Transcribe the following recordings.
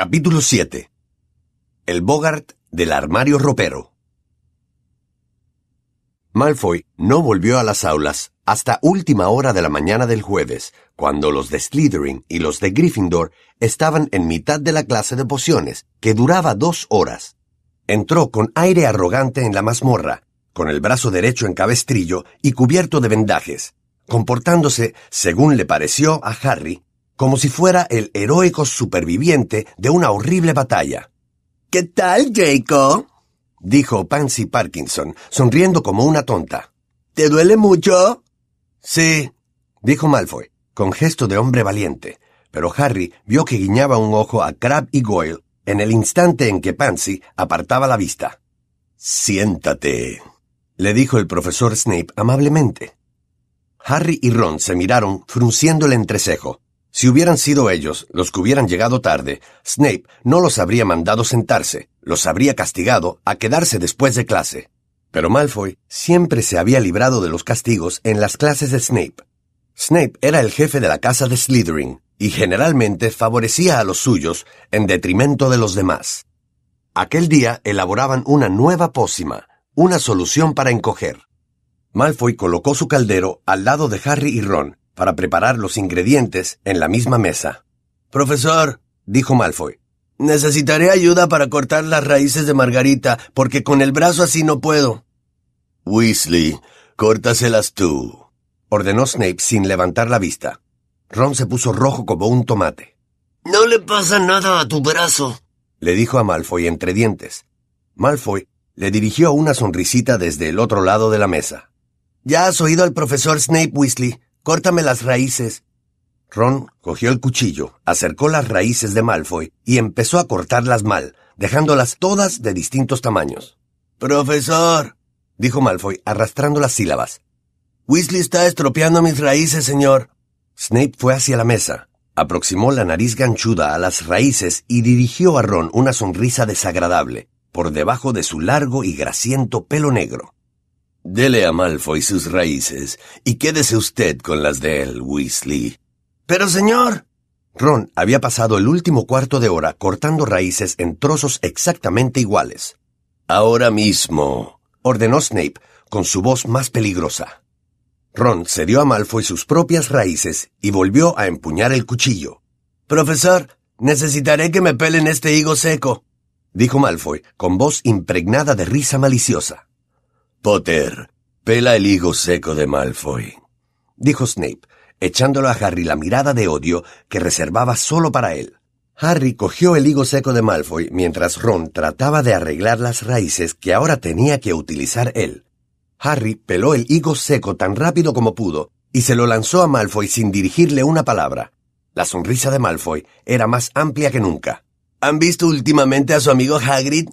Capítulo 7 El Bogart del armario ropero Malfoy no volvió a las aulas hasta última hora de la mañana del jueves, cuando los de Slytherin y los de Gryffindor estaban en mitad de la clase de pociones, que duraba dos horas. Entró con aire arrogante en la mazmorra, con el brazo derecho en cabestrillo y cubierto de vendajes, comportándose, según le pareció a Harry, como si fuera el heroico superviviente de una horrible batalla. ¿Qué tal, Jacob? dijo Pansy Parkinson, sonriendo como una tonta. ¿Te duele mucho? Sí, dijo Malfoy, con gesto de hombre valiente, pero Harry vio que guiñaba un ojo a Crab y Goyle en el instante en que Pansy apartaba la vista. Siéntate, le dijo el profesor Snape amablemente. Harry y Ron se miraron frunciendo el entrecejo. Si hubieran sido ellos los que hubieran llegado tarde, Snape no los habría mandado sentarse, los habría castigado a quedarse después de clase. Pero Malfoy siempre se había librado de los castigos en las clases de Snape. Snape era el jefe de la casa de Slytherin y generalmente favorecía a los suyos en detrimento de los demás. Aquel día elaboraban una nueva pócima, una solución para encoger. Malfoy colocó su caldero al lado de Harry y Ron para preparar los ingredientes en la misma mesa. Profesor, dijo Malfoy, necesitaré ayuda para cortar las raíces de Margarita, porque con el brazo así no puedo. Weasley, córtaselas tú, ordenó Snape sin levantar la vista. Ron se puso rojo como un tomate. No le pasa nada a tu brazo, le dijo a Malfoy entre dientes. Malfoy le dirigió una sonrisita desde el otro lado de la mesa. Ya has oído al profesor Snape Weasley. Córtame las raíces. Ron cogió el cuchillo, acercó las raíces de Malfoy y empezó a cortarlas mal, dejándolas todas de distintos tamaños. Profesor, dijo Malfoy, arrastrando las sílabas. Weasley está estropeando mis raíces, señor. Snape fue hacia la mesa, aproximó la nariz ganchuda a las raíces y dirigió a Ron una sonrisa desagradable, por debajo de su largo y grasiento pelo negro. Dele a Malfoy sus raíces y quédese usted con las de él, Weasley. Pero, señor. Ron había pasado el último cuarto de hora cortando raíces en trozos exactamente iguales. Ahora mismo, ordenó Snape con su voz más peligrosa. Ron cedió a Malfoy sus propias raíces y volvió a empuñar el cuchillo. Profesor, necesitaré que me pelen este higo seco, dijo Malfoy con voz impregnada de risa maliciosa. Potter, pela el higo seco de Malfoy, dijo Snape, echándolo a Harry la mirada de odio que reservaba solo para él. Harry cogió el higo seco de Malfoy mientras Ron trataba de arreglar las raíces que ahora tenía que utilizar él. Harry peló el higo seco tan rápido como pudo y se lo lanzó a Malfoy sin dirigirle una palabra. La sonrisa de Malfoy era más amplia que nunca. ¿Han visto últimamente a su amigo Hagrid?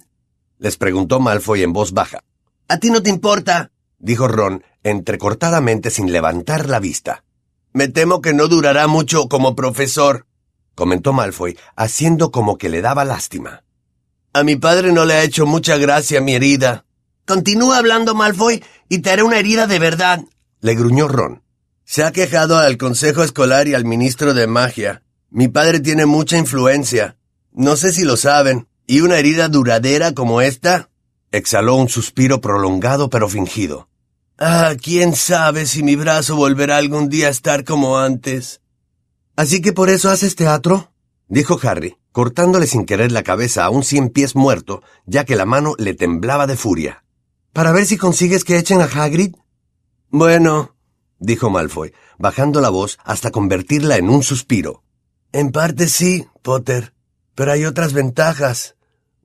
les preguntó Malfoy en voz baja. A ti no te importa, dijo Ron, entrecortadamente sin levantar la vista. Me temo que no durará mucho como profesor, comentó Malfoy, haciendo como que le daba lástima. A mi padre no le ha hecho mucha gracia mi herida. Continúa hablando, Malfoy, y te haré una herida de verdad, le gruñó Ron. Se ha quejado al consejo escolar y al ministro de magia. Mi padre tiene mucha influencia. No sé si lo saben. ¿Y una herida duradera como esta? Exhaló un suspiro prolongado pero fingido. Ah, quién sabe si mi brazo volverá algún día a estar como antes. Así que por eso haces teatro, dijo Harry, cortándole sin querer la cabeza a un cien pies muerto, ya que la mano le temblaba de furia. ¿Para ver si consigues que echen a Hagrid? Bueno, dijo Malfoy, bajando la voz hasta convertirla en un suspiro. En parte sí, Potter, pero hay otras ventajas.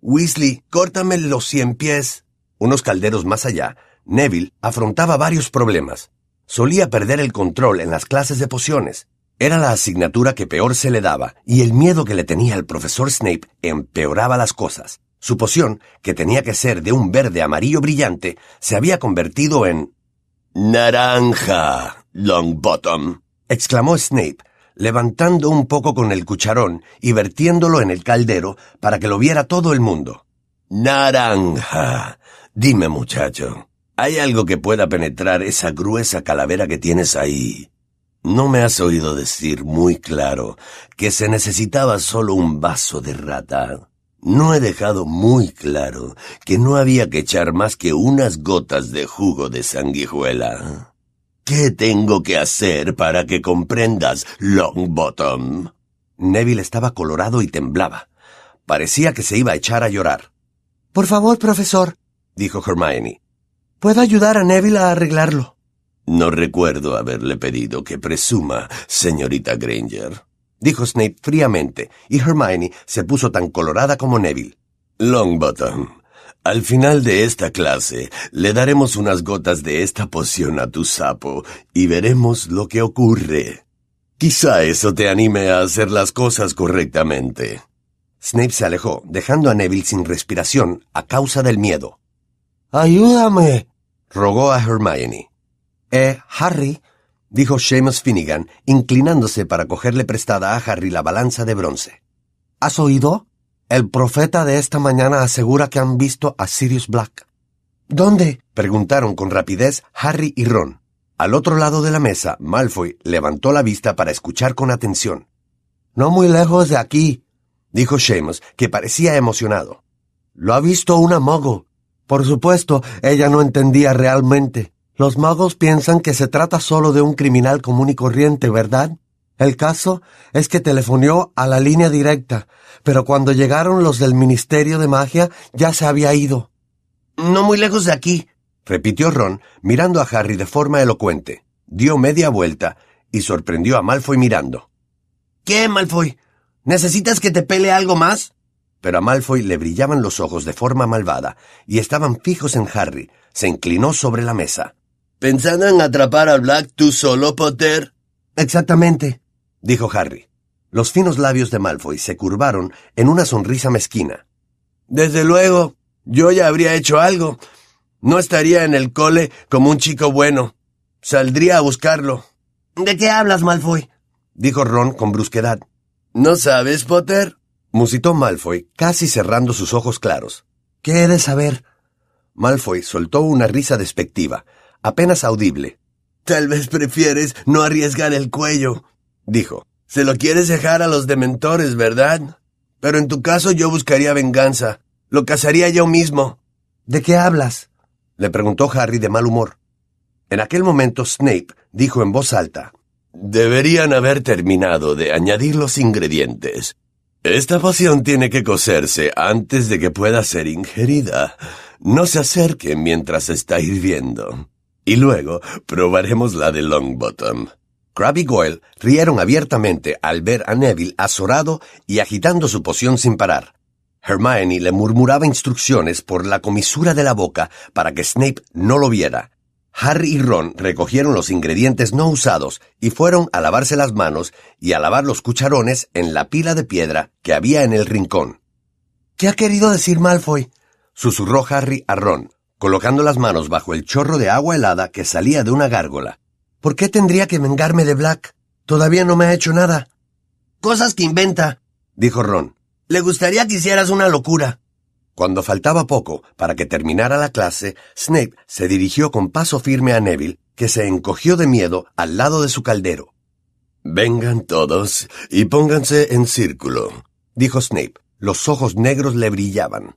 Weasley, córtame los cien pies. Unos calderos más allá, Neville afrontaba varios problemas. Solía perder el control en las clases de pociones. Era la asignatura que peor se le daba, y el miedo que le tenía el profesor Snape empeoraba las cosas. Su poción, que tenía que ser de un verde amarillo brillante, se había convertido en... Naranja, Longbottom, exclamó Snape, levantando un poco con el cucharón y vertiéndolo en el caldero para que lo viera todo el mundo. Naranja. Dime, muchacho, ¿hay algo que pueda penetrar esa gruesa calavera que tienes ahí? ¿No me has oído decir muy claro que se necesitaba solo un vaso de rata? No he dejado muy claro que no había que echar más que unas gotas de jugo de sanguijuela. ¿Qué tengo que hacer para que comprendas, Longbottom? Neville estaba colorado y temblaba. Parecía que se iba a echar a llorar. Por favor, profesor, dijo Hermione. ¿Puedo ayudar a Neville a arreglarlo? No recuerdo haberle pedido que presuma, señorita Granger dijo Snape fríamente, y Hermione se puso tan colorada como Neville. Longbottom, al final de esta clase le daremos unas gotas de esta poción a tu sapo y veremos lo que ocurre. Quizá eso te anime a hacer las cosas correctamente. Snape se alejó, dejando a Neville sin respiración a causa del miedo. Ayúdame, rogó a Hermione. Eh, Harry, dijo Seamus Finnegan, inclinándose para cogerle prestada a Harry la balanza de bronce. ¿Has oído? El profeta de esta mañana asegura que han visto a Sirius Black. ¿Dónde? preguntaron con rapidez Harry y Ron. Al otro lado de la mesa, Malfoy levantó la vista para escuchar con atención. No muy lejos de aquí, dijo Seamus, que parecía emocionado. Lo ha visto una mogo. Por supuesto, ella no entendía realmente. Los magos piensan que se trata solo de un criminal común y corriente, ¿verdad? El caso es que telefonió a la línea directa, pero cuando llegaron los del Ministerio de Magia ya se había ido. No muy lejos de aquí, repitió Ron, mirando a Harry de forma elocuente. Dio media vuelta y sorprendió a Malfoy mirando. ¿Qué, Malfoy? ¿Necesitas que te pele algo más? Pero a Malfoy le brillaban los ojos de forma malvada y estaban fijos en Harry. Se inclinó sobre la mesa. ¿Pensando en atrapar a Black tú solo, Potter? Exactamente, dijo Harry. Los finos labios de Malfoy se curvaron en una sonrisa mezquina. Desde luego, yo ya habría hecho algo. No estaría en el cole como un chico bueno. Saldría a buscarlo. ¿De qué hablas, Malfoy? dijo Ron con brusquedad. ¿No sabes, Potter? musitó Malfoy, casi cerrando sus ojos claros. ¿Qué he de saber? Malfoy soltó una risa despectiva, apenas audible. Tal vez prefieres no arriesgar el cuello, dijo. Se lo quieres dejar a los dementores, ¿verdad? Pero en tu caso yo buscaría venganza. Lo cazaría yo mismo. ¿De qué hablas? le preguntó Harry de mal humor. En aquel momento Snape dijo en voz alta Deberían haber terminado de añadir los ingredientes. Esta poción tiene que cocerse antes de que pueda ser ingerida. No se acerquen mientras está hirviendo. Y luego probaremos la de Longbottom. Crabbe y Goyle rieron abiertamente al ver a Neville azorado y agitando su poción sin parar. Hermione le murmuraba instrucciones por la comisura de la boca para que Snape no lo viera. Harry y Ron recogieron los ingredientes no usados y fueron a lavarse las manos y a lavar los cucharones en la pila de piedra que había en el rincón. ¿Qué ha querido decir Malfoy? susurró Harry a Ron colocando las manos bajo el chorro de agua helada que salía de una gárgola. ¿Por qué tendría que vengarme de Black? Todavía no me ha hecho nada. Cosas que inventa, dijo Ron. Le gustaría que hicieras una locura. Cuando faltaba poco para que terminara la clase, Snape se dirigió con paso firme a Neville, que se encogió de miedo al lado de su caldero. Vengan todos y pónganse en círculo, dijo Snape. Los ojos negros le brillaban.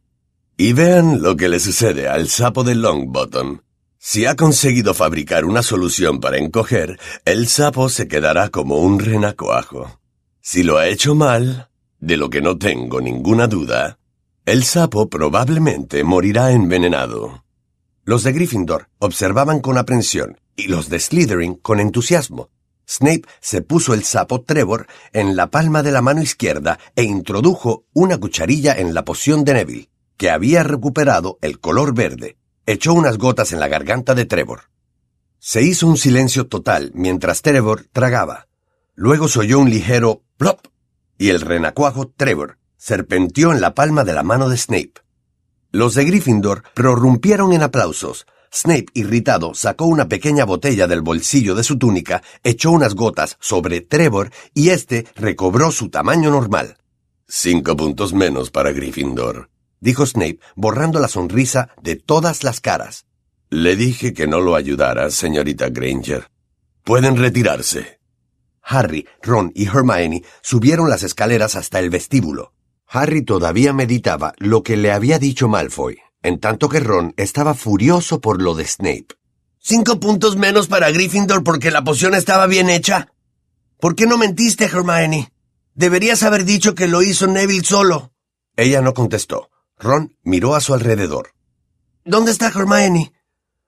Y vean lo que le sucede al sapo de Longbottom. Si ha conseguido fabricar una solución para encoger, el sapo se quedará como un renacuajo. Si lo ha hecho mal, de lo que no tengo ninguna duda, el sapo probablemente morirá envenenado. Los de Gryffindor observaban con aprensión y los de Slytherin con entusiasmo. Snape se puso el sapo Trevor en la palma de la mano izquierda e introdujo una cucharilla en la poción de Neville que había recuperado el color verde, echó unas gotas en la garganta de Trevor. Se hizo un silencio total mientras Trevor tragaba. Luego se oyó un ligero plop y el renacuajo Trevor serpenteó en la palma de la mano de Snape. Los de Gryffindor prorrumpieron en aplausos. Snape, irritado, sacó una pequeña botella del bolsillo de su túnica, echó unas gotas sobre Trevor y éste recobró su tamaño normal. Cinco puntos menos para Gryffindor, dijo Snape, borrando la sonrisa de todas las caras. Le dije que no lo ayudara, señorita Granger. Pueden retirarse. Harry, Ron y Hermione subieron las escaleras hasta el vestíbulo. Harry todavía meditaba lo que le había dicho Malfoy, en tanto que Ron estaba furioso por lo de Snape. ¿Cinco puntos menos para Gryffindor porque la poción estaba bien hecha? ¿Por qué no mentiste, Hermione? Deberías haber dicho que lo hizo Neville solo. Ella no contestó. Ron miró a su alrededor. ¿Dónde está Hermione?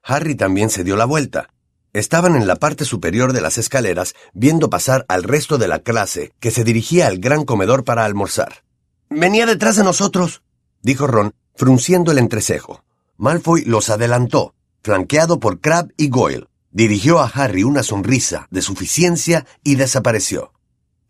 Harry también se dio la vuelta. Estaban en la parte superior de las escaleras viendo pasar al resto de la clase que se dirigía al gran comedor para almorzar. Venía detrás de nosotros, dijo Ron, frunciendo el entrecejo. Malfoy los adelantó, flanqueado por Crab y Goyle. Dirigió a Harry una sonrisa de suficiencia y desapareció.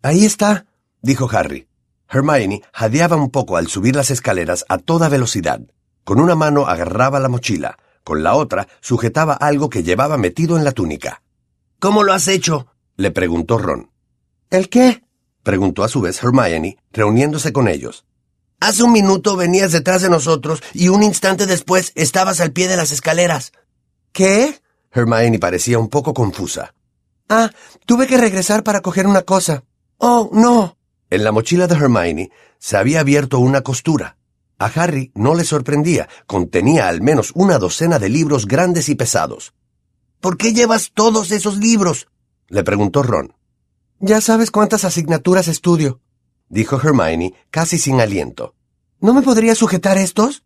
Ahí está, dijo Harry. Hermione jadeaba un poco al subir las escaleras a toda velocidad. Con una mano agarraba la mochila, con la otra sujetaba algo que llevaba metido en la túnica. ¿Cómo lo has hecho? le preguntó Ron. ¿El qué? preguntó a su vez Hermione, reuniéndose con ellos. Hace un minuto venías detrás de nosotros y un instante después estabas al pie de las escaleras. ¿Qué? Hermione parecía un poco confusa. Ah, tuve que regresar para coger una cosa. Oh, no. En la mochila de Hermione se había abierto una costura. A Harry no le sorprendía, contenía al menos una docena de libros grandes y pesados. ¿Por qué llevas todos esos libros? le preguntó Ron. Ya sabes cuántas asignaturas estudio, dijo Hermione casi sin aliento. ¿No me podría sujetar estos?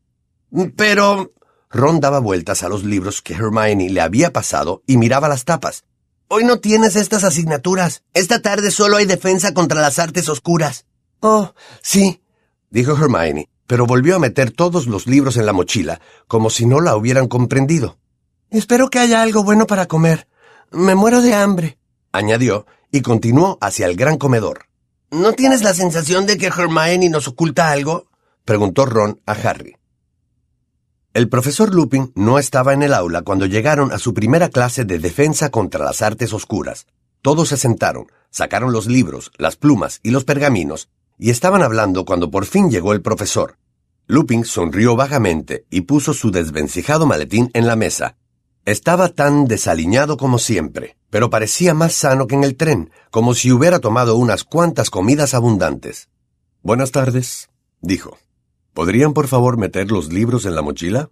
Pero... Ron daba vueltas a los libros que Hermione le había pasado y miraba las tapas. Hoy no tienes estas asignaturas. Esta tarde solo hay defensa contra las artes oscuras. Oh, sí, dijo Hermione, pero volvió a meter todos los libros en la mochila, como si no la hubieran comprendido. Espero que haya algo bueno para comer. Me muero de hambre, añadió, y continuó hacia el gran comedor. ¿No tienes la sensación de que Hermione nos oculta algo? preguntó Ron a Harry. El profesor Lupin no estaba en el aula cuando llegaron a su primera clase de defensa contra las artes oscuras. Todos se sentaron, sacaron los libros, las plumas y los pergaminos, y estaban hablando cuando por fin llegó el profesor. Lupin sonrió vagamente y puso su desvencijado maletín en la mesa. Estaba tan desaliñado como siempre, pero parecía más sano que en el tren, como si hubiera tomado unas cuantas comidas abundantes. Buenas tardes, dijo. ¿Podrían por favor meter los libros en la mochila?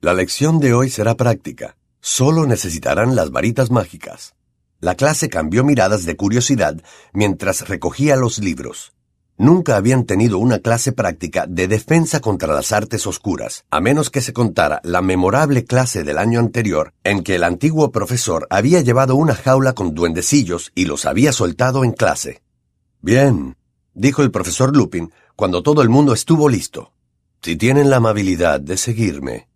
La lección de hoy será práctica. Solo necesitarán las varitas mágicas. La clase cambió miradas de curiosidad mientras recogía los libros. Nunca habían tenido una clase práctica de defensa contra las artes oscuras, a menos que se contara la memorable clase del año anterior en que el antiguo profesor había llevado una jaula con duendecillos y los había soltado en clase. Bien, dijo el profesor Lupin cuando todo el mundo estuvo listo. Si tienen la amabilidad de seguirme.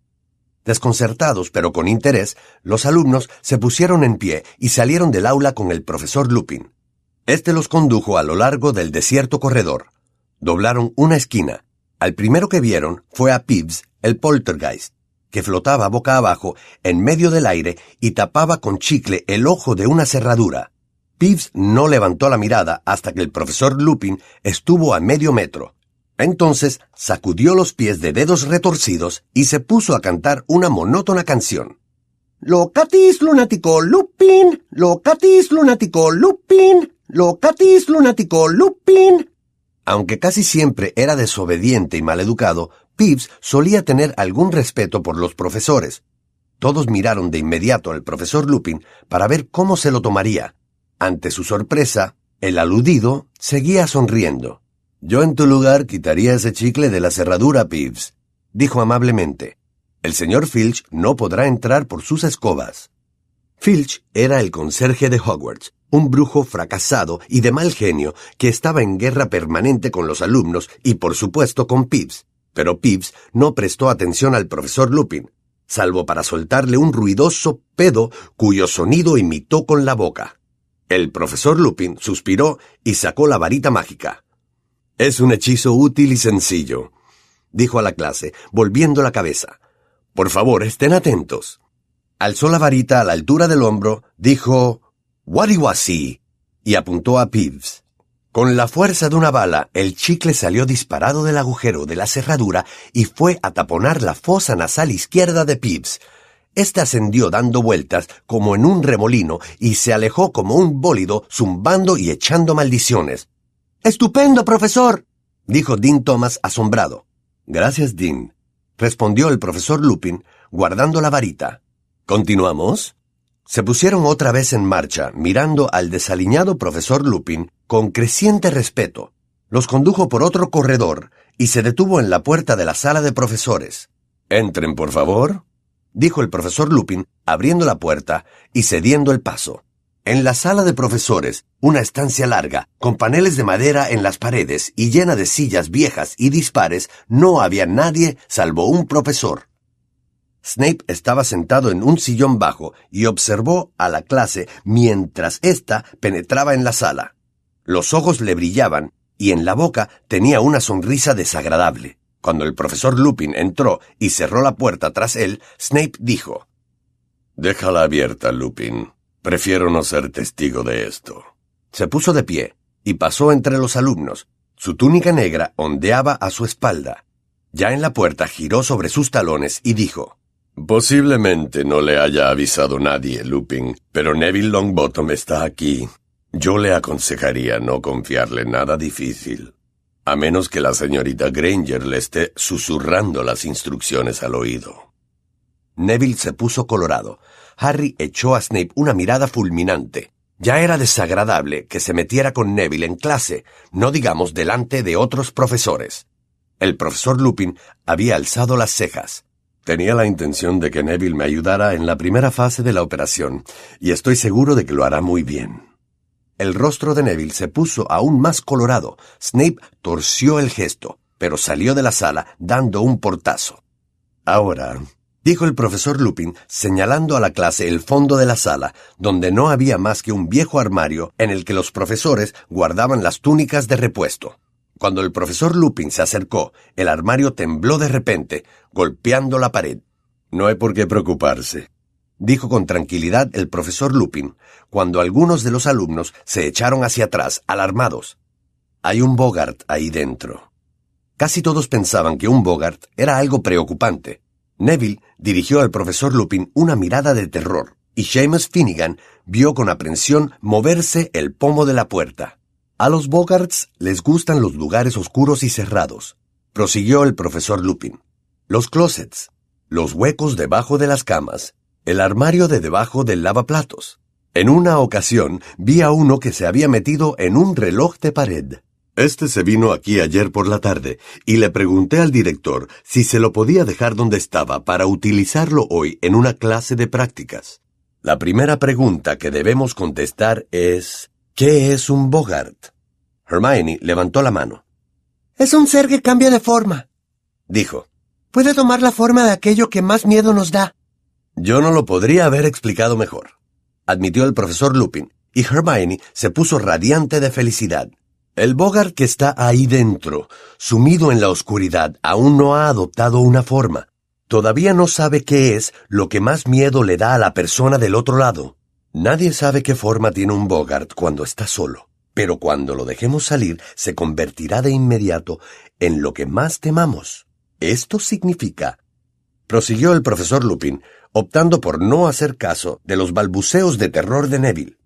Desconcertados pero con interés, los alumnos se pusieron en pie y salieron del aula con el profesor Lupin. Este los condujo a lo largo del desierto corredor. Doblaron una esquina. Al primero que vieron fue a Pibbs, el poltergeist, que flotaba boca abajo en medio del aire y tapaba con chicle el ojo de una cerradura. Pibbs no levantó la mirada hasta que el profesor Lupin estuvo a medio metro. Entonces sacudió los pies de dedos retorcidos y se puso a cantar una monótona canción. Locatis lunático Lupin, locatis lunático Lupin, Locatis lunático Lupin. Aunque casi siempre era desobediente y maleducado, Pibbs solía tener algún respeto por los profesores. Todos miraron de inmediato al profesor Lupin para ver cómo se lo tomaría. Ante su sorpresa, el aludido seguía sonriendo. Yo en tu lugar quitaría ese chicle de la cerradura, Pibbs, dijo amablemente. El señor Filch no podrá entrar por sus escobas. Filch era el conserje de Hogwarts, un brujo fracasado y de mal genio que estaba en guerra permanente con los alumnos y por supuesto con Pibbs. Pero Pibbs no prestó atención al profesor Lupin, salvo para soltarle un ruidoso pedo cuyo sonido imitó con la boca. El profesor Lupin suspiró y sacó la varita mágica. Es un hechizo útil y sencillo, dijo a la clase, volviendo la cabeza. Por favor, estén atentos. Alzó la varita a la altura del hombro, dijo Wadiwasi, y apuntó a Pibbs. Con la fuerza de una bala, el chicle salió disparado del agujero de la cerradura y fue a taponar la fosa nasal izquierda de Pibbs. Este ascendió dando vueltas como en un remolino y se alejó como un bólido zumbando y echando maldiciones. ¡Estupendo, profesor! dijo Dean Thomas asombrado. Gracias, Dean, respondió el profesor Lupin, guardando la varita. ¿Continuamos? Se pusieron otra vez en marcha, mirando al desaliñado profesor Lupin con creciente respeto. Los condujo por otro corredor y se detuvo en la puerta de la sala de profesores. Entren, por favor, dijo el profesor Lupin, abriendo la puerta y cediendo el paso. En la sala de profesores, una estancia larga, con paneles de madera en las paredes y llena de sillas viejas y dispares, no había nadie salvo un profesor. Snape estaba sentado en un sillón bajo y observó a la clase mientras ésta penetraba en la sala. Los ojos le brillaban y en la boca tenía una sonrisa desagradable. Cuando el profesor Lupin entró y cerró la puerta tras él, Snape dijo Déjala abierta, Lupin. Prefiero no ser testigo de esto. Se puso de pie y pasó entre los alumnos. Su túnica negra ondeaba a su espalda. Ya en la puerta giró sobre sus talones y dijo Posiblemente no le haya avisado nadie, Lupin, pero Neville Longbottom está aquí. Yo le aconsejaría no confiarle nada difícil, a menos que la señorita Granger le esté susurrando las instrucciones al oído. Neville se puso colorado. Harry echó a Snape una mirada fulminante. Ya era desagradable que se metiera con Neville en clase, no digamos delante de otros profesores. El profesor Lupin había alzado las cejas. Tenía la intención de que Neville me ayudara en la primera fase de la operación, y estoy seguro de que lo hará muy bien. El rostro de Neville se puso aún más colorado. Snape torció el gesto, pero salió de la sala dando un portazo. Ahora, dijo el profesor Lupin, señalando a la clase el fondo de la sala, donde no había más que un viejo armario en el que los profesores guardaban las túnicas de repuesto. Cuando el profesor Lupin se acercó, el armario tembló de repente, golpeando la pared. No hay por qué preocuparse, dijo con tranquilidad el profesor Lupin, cuando algunos de los alumnos se echaron hacia atrás, alarmados. Hay un Bogart ahí dentro. Casi todos pensaban que un Bogart era algo preocupante, Neville dirigió al profesor Lupin una mirada de terror, y Seamus Finnegan vio con aprensión moverse el pomo de la puerta. A los Bogarts les gustan los lugares oscuros y cerrados, prosiguió el profesor Lupin. Los closets, los huecos debajo de las camas, el armario de debajo del lavaplatos. En una ocasión vi a uno que se había metido en un reloj de pared. Este se vino aquí ayer por la tarde y le pregunté al director si se lo podía dejar donde estaba para utilizarlo hoy en una clase de prácticas. La primera pregunta que debemos contestar es ¿qué es un Bogart? Hermione levantó la mano. Es un ser que cambia de forma, dijo. Puede tomar la forma de aquello que más miedo nos da. Yo no lo podría haber explicado mejor, admitió el profesor Lupin, y Hermione se puso radiante de felicidad. El Bogart que está ahí dentro, sumido en la oscuridad, aún no ha adoptado una forma. Todavía no sabe qué es lo que más miedo le da a la persona del otro lado. Nadie sabe qué forma tiene un Bogart cuando está solo, pero cuando lo dejemos salir se convertirá de inmediato en lo que más temamos. Esto significa, prosiguió el profesor Lupin, optando por no hacer caso de los balbuceos de terror de Neville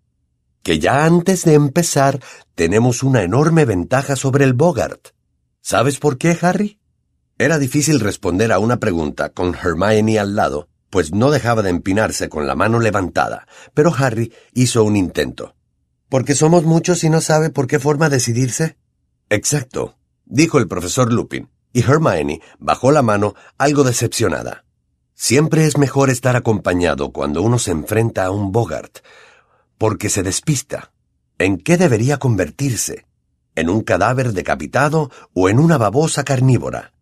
que ya antes de empezar tenemos una enorme ventaja sobre el Bogart. ¿Sabes por qué, Harry? Era difícil responder a una pregunta con Hermione al lado, pues no dejaba de empinarse con la mano levantada, pero Harry hizo un intento. ¿Porque somos muchos y no sabe por qué forma decidirse? Exacto, dijo el profesor Lupin, y Hermione bajó la mano algo decepcionada. Siempre es mejor estar acompañado cuando uno se enfrenta a un Bogart, porque se despista. ¿En qué debería convertirse? ¿En un cadáver decapitado o en una babosa carnívora?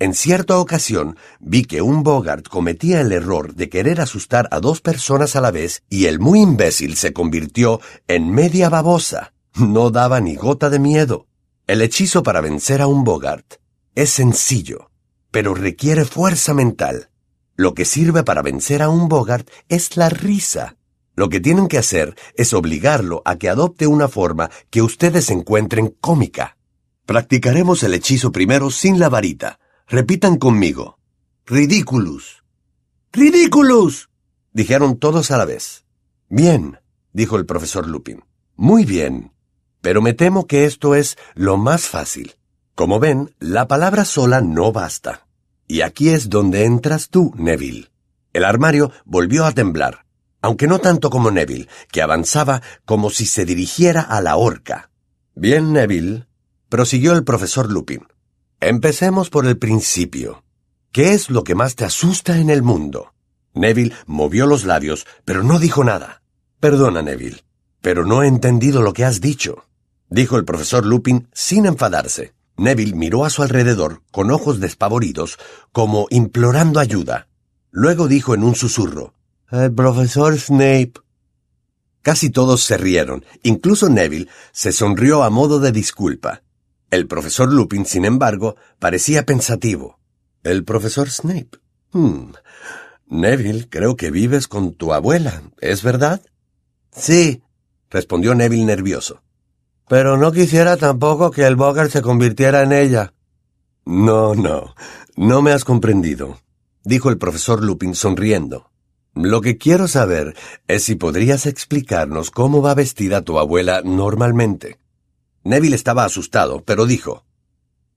En cierta ocasión vi que un Bogart cometía el error de querer asustar a dos personas a la vez y el muy imbécil se convirtió en media babosa. No daba ni gota de miedo. El hechizo para vencer a un Bogart es sencillo, pero requiere fuerza mental. Lo que sirve para vencer a un Bogart es la risa. Lo que tienen que hacer es obligarlo a que adopte una forma que ustedes encuentren cómica. Practicaremos el hechizo primero sin la varita. Repitan conmigo. Ridiculous. Ridiculous. dijeron todos a la vez. Bien, dijo el profesor Lupin. Muy bien. Pero me temo que esto es lo más fácil. Como ven, la palabra sola no basta. Y aquí es donde entras tú, Neville. El armario volvió a temblar, aunque no tanto como Neville, que avanzaba como si se dirigiera a la horca. Bien, Neville, prosiguió el profesor Lupin. Empecemos por el principio. ¿Qué es lo que más te asusta en el mundo? Neville movió los labios, pero no dijo nada. Perdona, Neville, pero no he entendido lo que has dicho, dijo el profesor Lupin sin enfadarse. Neville miró a su alrededor con ojos despavoridos, como implorando ayuda. Luego dijo en un susurro, El profesor Snape. Casi todos se rieron, incluso Neville se sonrió a modo de disculpa. El profesor Lupin, sin embargo, parecía pensativo. ¿El profesor Snape? Hmm. Neville, creo que vives con tu abuela, ¿es verdad? Sí, respondió Neville nervioso. Pero no quisiera tampoco que el Bogart se convirtiera en ella. No, no, no me has comprendido, dijo el profesor Lupin sonriendo. Lo que quiero saber es si podrías explicarnos cómo va vestida tu abuela normalmente. Neville estaba asustado, pero dijo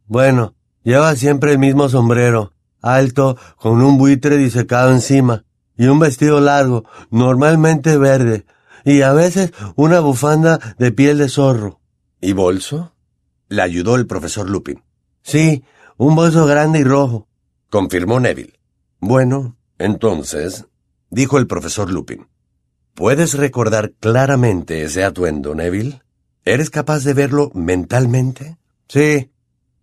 Bueno, lleva siempre el mismo sombrero, alto, con un buitre disecado encima, y un vestido largo, normalmente verde, y a veces una bufanda de piel de zorro. ¿Y bolso? Le ayudó el profesor Lupin. Sí, un bolso grande y rojo, confirmó Neville. Bueno, entonces, dijo el profesor Lupin. ¿Puedes recordar claramente ese atuendo, Neville? ¿Eres capaz de verlo mentalmente? Sí,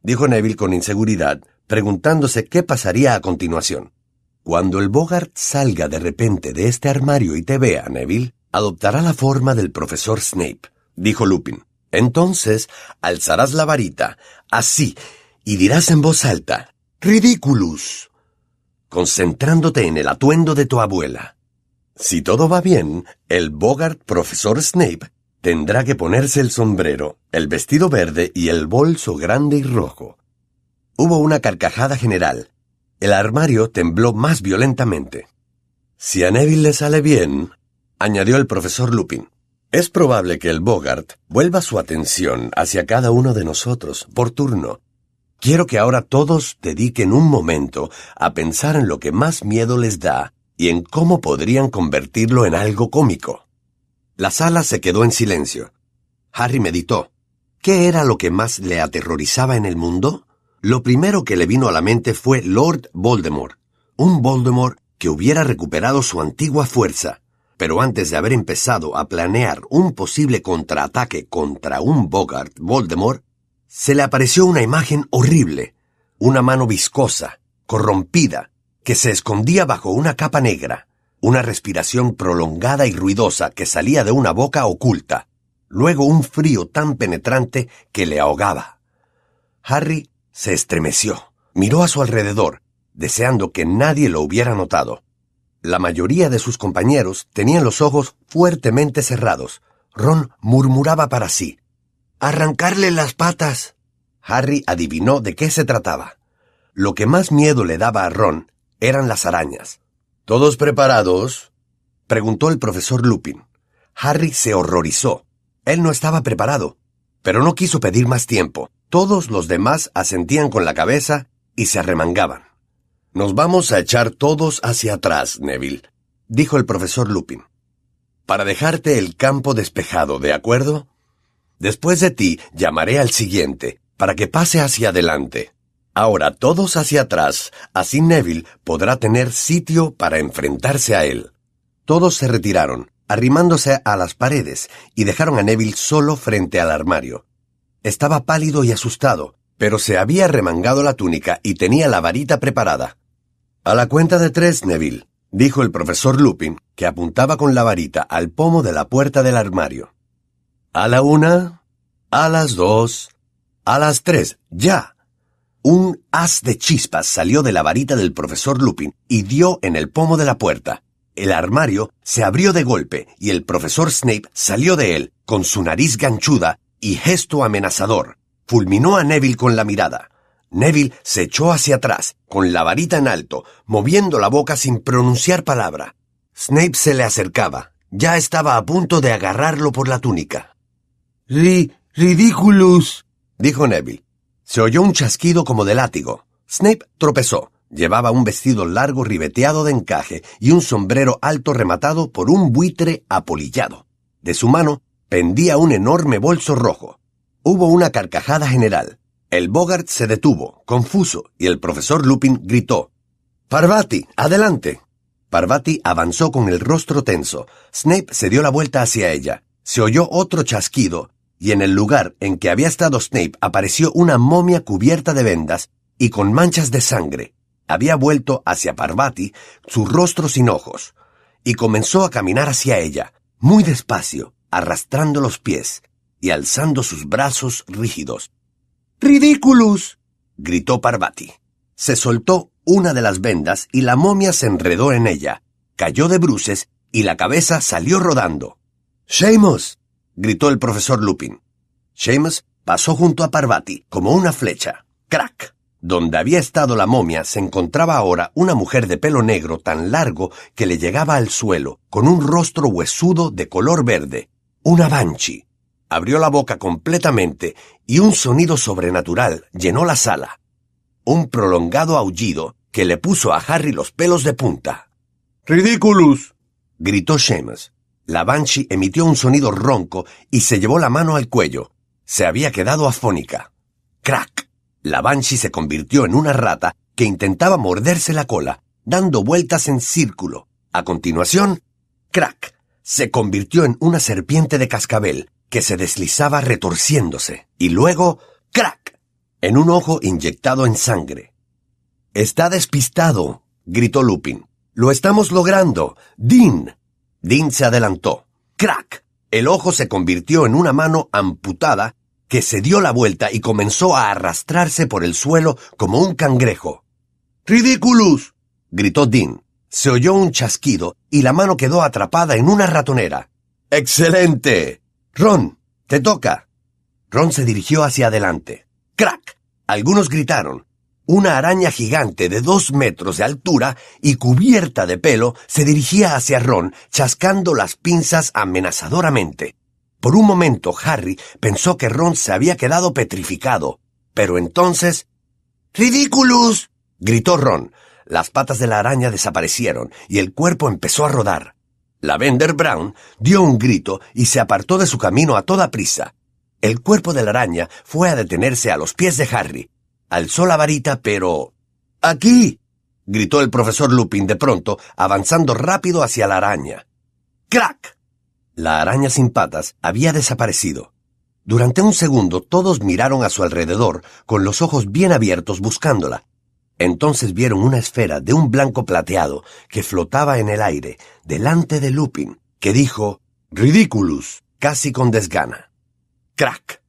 dijo Neville con inseguridad, preguntándose qué pasaría a continuación. Cuando el Bogart salga de repente de este armario y te vea, Neville, adoptará la forma del profesor Snape, dijo Lupin. Entonces alzarás la varita, así, y dirás en voz alta, Ridiculus, concentrándote en el atuendo de tu abuela. Si todo va bien, el Bogart profesor Snape tendrá que ponerse el sombrero, el vestido verde y el bolso grande y rojo. Hubo una carcajada general. El armario tembló más violentamente. Si a Neville le sale bien, añadió el profesor Lupin, es probable que el Bogart vuelva su atención hacia cada uno de nosotros, por turno. Quiero que ahora todos dediquen un momento a pensar en lo que más miedo les da y en cómo podrían convertirlo en algo cómico. La sala se quedó en silencio. Harry meditó. ¿Qué era lo que más le aterrorizaba en el mundo? Lo primero que le vino a la mente fue Lord Voldemort, un Voldemort que hubiera recuperado su antigua fuerza, pero antes de haber empezado a planear un posible contraataque contra un Bogart Voldemort, se le apareció una imagen horrible, una mano viscosa, corrompida, que se escondía bajo una capa negra, una respiración prolongada y ruidosa que salía de una boca oculta, luego un frío tan penetrante que le ahogaba. Harry se estremeció, miró a su alrededor, deseando que nadie lo hubiera notado. La mayoría de sus compañeros tenían los ojos fuertemente cerrados. Ron murmuraba para sí. Arrancarle las patas. Harry adivinó de qué se trataba. Lo que más miedo le daba a Ron eran las arañas. ¿Todos preparados? preguntó el profesor Lupin. Harry se horrorizó. Él no estaba preparado, pero no quiso pedir más tiempo. Todos los demás asentían con la cabeza y se arremangaban. Nos vamos a echar todos hacia atrás, Neville, dijo el profesor Lupin. Para dejarte el campo despejado, ¿de acuerdo? Después de ti llamaré al siguiente, para que pase hacia adelante. Ahora todos hacia atrás, así Neville podrá tener sitio para enfrentarse a él. Todos se retiraron, arrimándose a las paredes, y dejaron a Neville solo frente al armario. Estaba pálido y asustado, pero se había remangado la túnica y tenía la varita preparada. A la cuenta de tres, Neville, dijo el profesor Lupin, que apuntaba con la varita al pomo de la puerta del armario. A la una, a las dos, a las tres, ya. Un haz de chispas salió de la varita del profesor Lupin y dio en el pomo de la puerta. El armario se abrió de golpe y el profesor Snape salió de él, con su nariz ganchuda y gesto amenazador. Fulminó a Neville con la mirada. Neville se echó hacia atrás, con la varita en alto, moviendo la boca sin pronunciar palabra. Snape se le acercaba. Ya estaba a punto de agarrarlo por la túnica. Ri ridículos, dijo Neville. Se oyó un chasquido como de látigo. Snape tropezó. Llevaba un vestido largo ribeteado de encaje y un sombrero alto rematado por un buitre apolillado. De su mano pendía un enorme bolso rojo. Hubo una carcajada general. El Bogart se detuvo, confuso, y el profesor Lupin gritó Parvati, adelante. Parvati avanzó con el rostro tenso. Snape se dio la vuelta hacia ella. Se oyó otro chasquido, y en el lugar en que había estado Snape apareció una momia cubierta de vendas y con manchas de sangre. Había vuelto hacia Parvati, su rostro sin ojos, y comenzó a caminar hacia ella, muy despacio, arrastrando los pies y alzando sus brazos rígidos. ¡Ridículos! gritó Parvati. Se soltó una de las vendas y la momia se enredó en ella, cayó de bruces y la cabeza salió rodando. ¡Seamus! Gritó el profesor Lupin. Seamus pasó junto a Parvati como una flecha. ¡Crack! Donde había estado la momia se encontraba ahora una mujer de pelo negro tan largo que le llegaba al suelo, con un rostro huesudo de color verde. Una banshee. Abrió la boca completamente y un sonido sobrenatural llenó la sala. Un prolongado aullido que le puso a Harry los pelos de punta. ¡Ridículos! gritó Seamus. La Banshee emitió un sonido ronco y se llevó la mano al cuello. Se había quedado afónica. ¡Crack! La Banshee se convirtió en una rata que intentaba morderse la cola, dando vueltas en círculo. A continuación, crack, se convirtió en una serpiente de cascabel que se deslizaba retorciéndose. Y luego, crack, en un ojo inyectado en sangre. Está despistado, gritó Lupin. Lo estamos logrando. Dean. Dean se adelantó. Crack. El ojo se convirtió en una mano amputada que se dio la vuelta y comenzó a arrastrarse por el suelo como un cangrejo. ¡Ridiculous! gritó Dean. Se oyó un chasquido y la mano quedó atrapada en una ratonera. ¡Excelente! Ron, te toca. Ron se dirigió hacia adelante. ¡Crack! Algunos gritaron. Una araña gigante de dos metros de altura y cubierta de pelo se dirigía hacia Ron, chascando las pinzas amenazadoramente. Por un momento Harry pensó que Ron se había quedado petrificado, pero entonces... ¡Ridículos! gritó Ron. Las patas de la araña desaparecieron y el cuerpo empezó a rodar. La Bender Brown dio un grito y se apartó de su camino a toda prisa. El cuerpo de la araña fue a detenerse a los pies de Harry. Alzó la varita, pero... ¡Aquí! gritó el profesor Lupin de pronto, avanzando rápido hacia la araña. ¡Crack! La araña sin patas había desaparecido. Durante un segundo todos miraron a su alrededor, con los ojos bien abiertos buscándola. Entonces vieron una esfera de un blanco plateado que flotaba en el aire, delante de Lupin, que dijo Ridiculous, casi con desgana. Crack.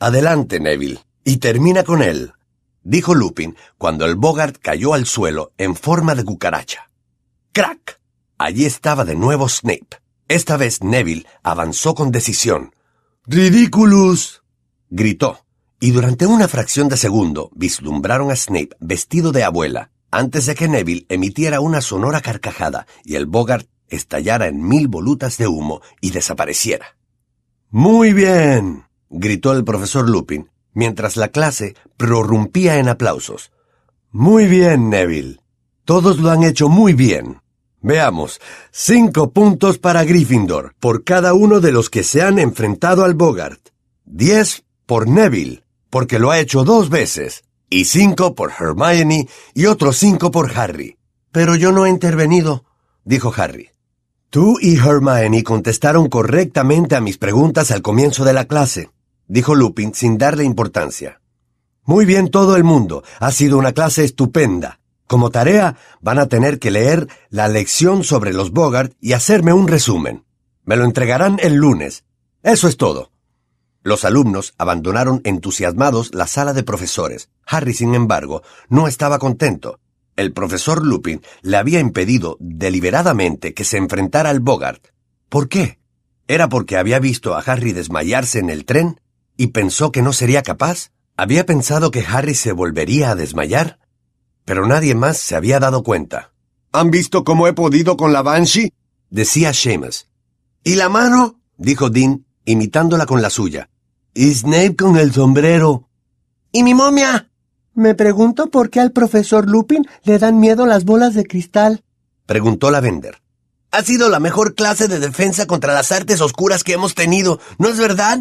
Adelante, Neville, y termina con él, dijo Lupin cuando el Bogart cayó al suelo en forma de cucaracha. Crack. Allí estaba de nuevo Snape. Esta vez Neville avanzó con decisión. ¡Ridiculous! gritó, y durante una fracción de segundo vislumbraron a Snape vestido de abuela, antes de que Neville emitiera una sonora carcajada y el Bogart estallara en mil volutas de humo y desapareciera. Muy bien, gritó el profesor Lupin, mientras la clase prorrumpía en aplausos. Muy bien, Neville. Todos lo han hecho muy bien. Veamos, cinco puntos para Gryffindor por cada uno de los que se han enfrentado al Bogart. Diez por Neville, porque lo ha hecho dos veces. Y cinco por Hermione y otros cinco por Harry. Pero yo no he intervenido, dijo Harry. Tú y Hermione contestaron correctamente a mis preguntas al comienzo de la clase, dijo Lupin sin darle importancia. Muy bien todo el mundo. Ha sido una clase estupenda. Como tarea, van a tener que leer la lección sobre los Bogart y hacerme un resumen. Me lo entregarán el lunes. Eso es todo. Los alumnos abandonaron entusiasmados la sala de profesores. Harry, sin embargo, no estaba contento. El profesor Lupin le había impedido deliberadamente que se enfrentara al Bogart. ¿Por qué? ¿Era porque había visto a Harry desmayarse en el tren y pensó que no sería capaz? ¿Había pensado que Harry se volvería a desmayar? pero nadie más se había dado cuenta. ¿Han visto cómo he podido con la Banshee? decía Seamus. ¿Y la mano? dijo Dean, imitándola con la suya. Y Snape con el sombrero. ¿Y mi momia? Me pregunto por qué al profesor Lupin le dan miedo las bolas de cristal. Preguntó la Vender. Ha sido la mejor clase de defensa contra las artes oscuras que hemos tenido, ¿no es verdad?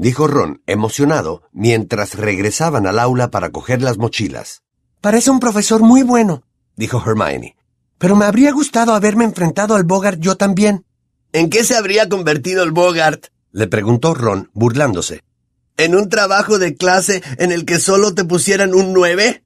Dijo Ron, emocionado, mientras regresaban al aula para coger las mochilas. Parece un profesor muy bueno, dijo Hermione. Pero me habría gustado haberme enfrentado al Bogart yo también. ¿En qué se habría convertido el Bogart? le preguntó Ron, burlándose. ¿En un trabajo de clase en el que solo te pusieran un nueve?